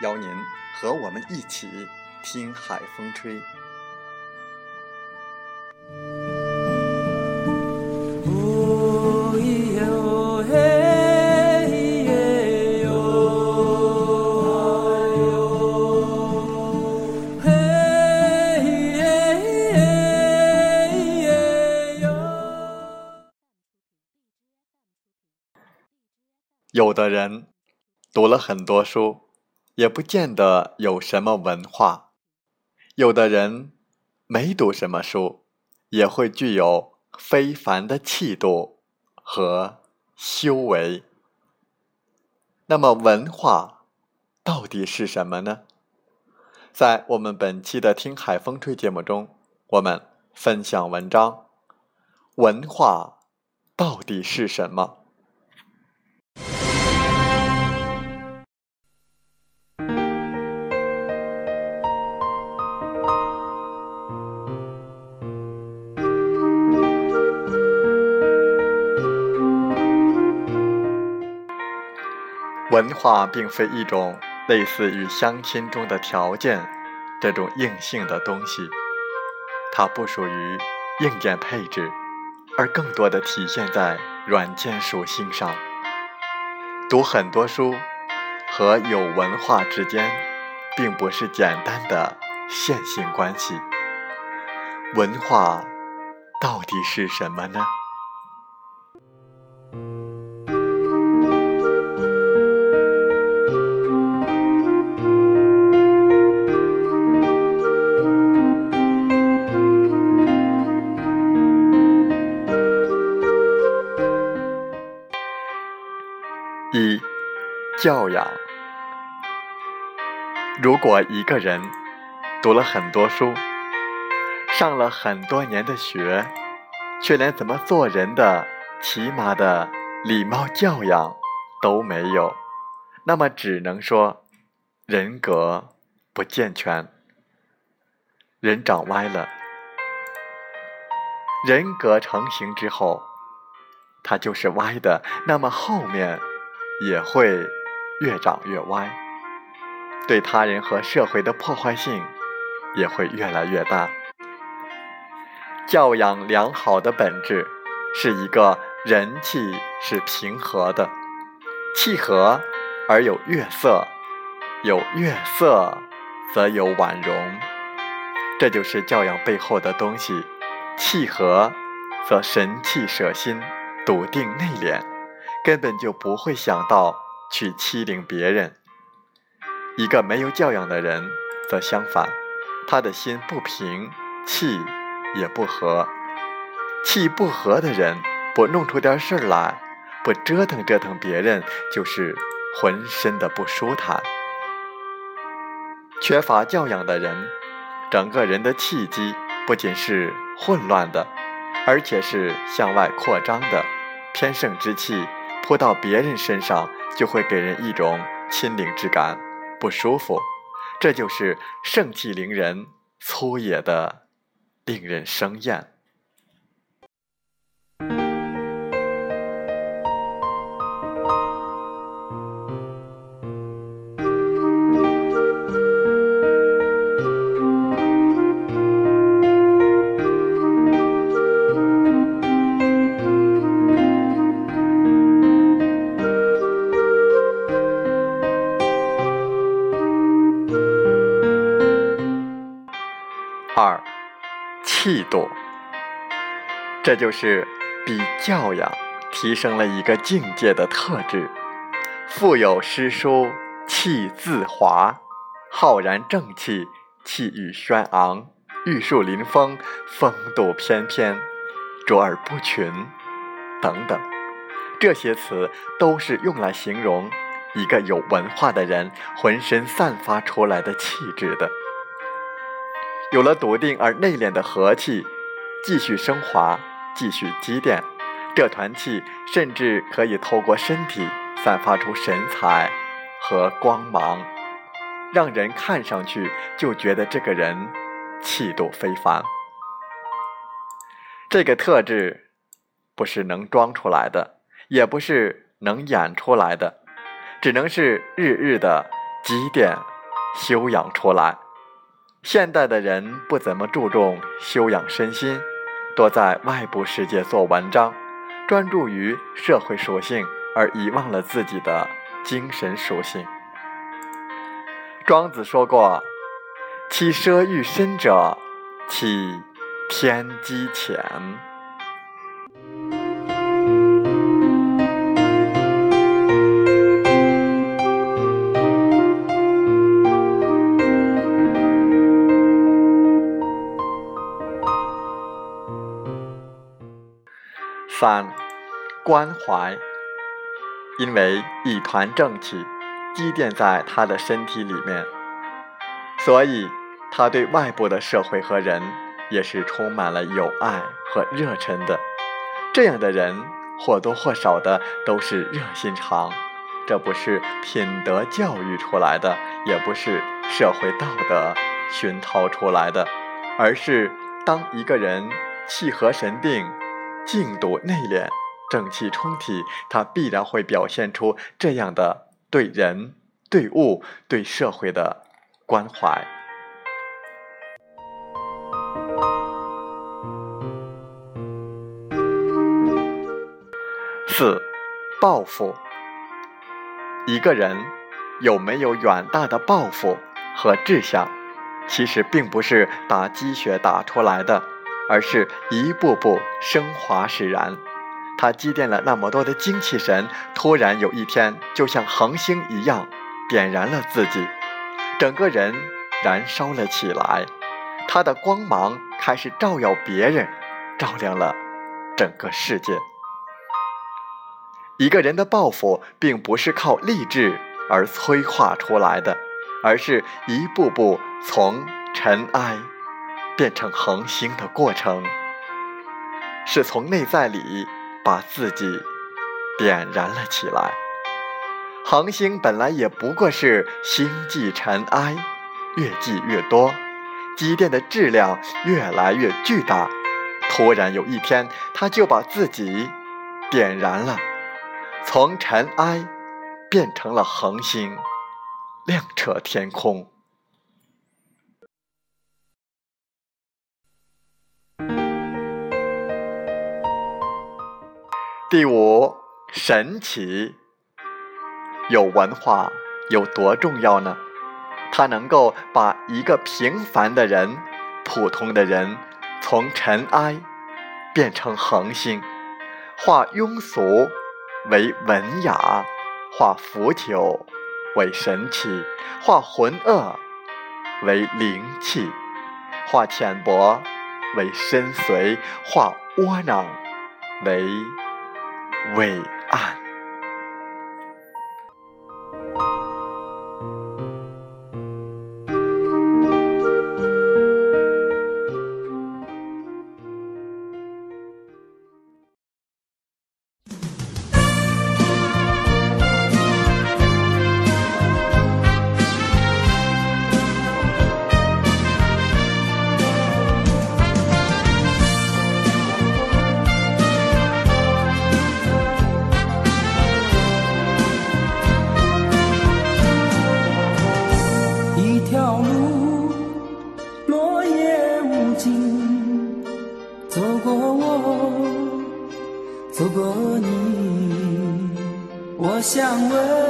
邀您和我们一起听海风吹。有的人读了很多书。也不见得有什么文化，有的人没读什么书，也会具有非凡的气度和修为。那么，文化到底是什么呢？在我们本期的《听海风吹》节目中，我们分享文章：文化到底是什么？文化并非一种类似于相亲中的条件这种硬性的东西，它不属于硬件配置，而更多的体现在软件属性上。读很多书和有文化之间，并不是简单的线性关系。文化到底是什么呢？教养。如果一个人读了很多书，上了很多年的学，却连怎么做人的起码的礼貌教养都没有，那么只能说人格不健全，人长歪了。人格成型之后，它就是歪的，那么后面。也会越长越歪，对他人和社会的破坏性也会越来越大。教养良好的本质是一个人气是平和的，气和而有悦色，有悦色则有婉容，这就是教养背后的东西。气和则神气舍心，笃定内敛。根本就不会想到去欺凌别人。一个没有教养的人，则相反，他的心不平，气也不和。气不和的人，不弄出点事儿来，不折腾折腾别人，就是浑身的不舒坦。缺乏教养的人，整个人的气机不仅是混乱的，而且是向外扩张的，偏盛之气。扑到别人身上，就会给人一种亲灵之感，不舒服。这就是盛气凌人、粗野的，令人生厌。气度这就是比教养提升了一个境界的特质。腹有诗书气自华，浩然正气，气宇轩昂，玉树临风，风度翩翩，卓尔不群，等等，这些词都是用来形容一个有文化的人浑身散发出来的气质的。有了笃定而内敛的和气，继续升华，继续积淀，这团气甚至可以透过身体。散发出神采和光芒，让人看上去就觉得这个人气度非凡。这个特质不是能装出来的，也不是能演出来的，只能是日日的积淀、修养出来。现代的人不怎么注重修养身心，多在外部世界做文章，专注于社会属性。而遗忘了自己的精神属性。庄子说过：“其奢欲深者，其天机浅。”三，关怀。因为一团正气积淀在他的身体里面，所以他对外部的社会和人也是充满了友爱和热忱的。这样的人或多或少的都是热心肠，这不是品德教育出来的，也不是社会道德熏陶出来的，而是当一个人气和神定、静笃内敛。正气充体，他必然会表现出这样的对人、对物、对社会的关怀。四、抱负。一个人有没有远大的抱负和志向，其实并不是打鸡血打出来的，而是一步步升华使然。他积淀了那么多的精气神，突然有一天，就像恒星一样，点燃了自己，整个人燃烧了起来。他的光芒开始照耀别人，照亮了整个世界。一个人的抱负，并不是靠励志而催化出来的，而是一步步从尘埃变成恒星的过程，是从内在里。把自己点燃了起来。恒星本来也不过是星际尘埃，越积越多，积电的质量越来越巨大。突然有一天，它就把自己点燃了，从尘埃变成了恒星，亮彻天空。第五，神奇。有文化有多重要呢？它能够把一个平凡的人、普通的人，从尘埃变成恒星，化庸俗为文雅，化腐朽为神奇，化浑噩为灵气，化浅薄为深邃，化窝囊为。伟岸。我想问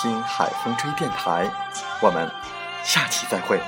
听海风吹电台”。我们下期再会。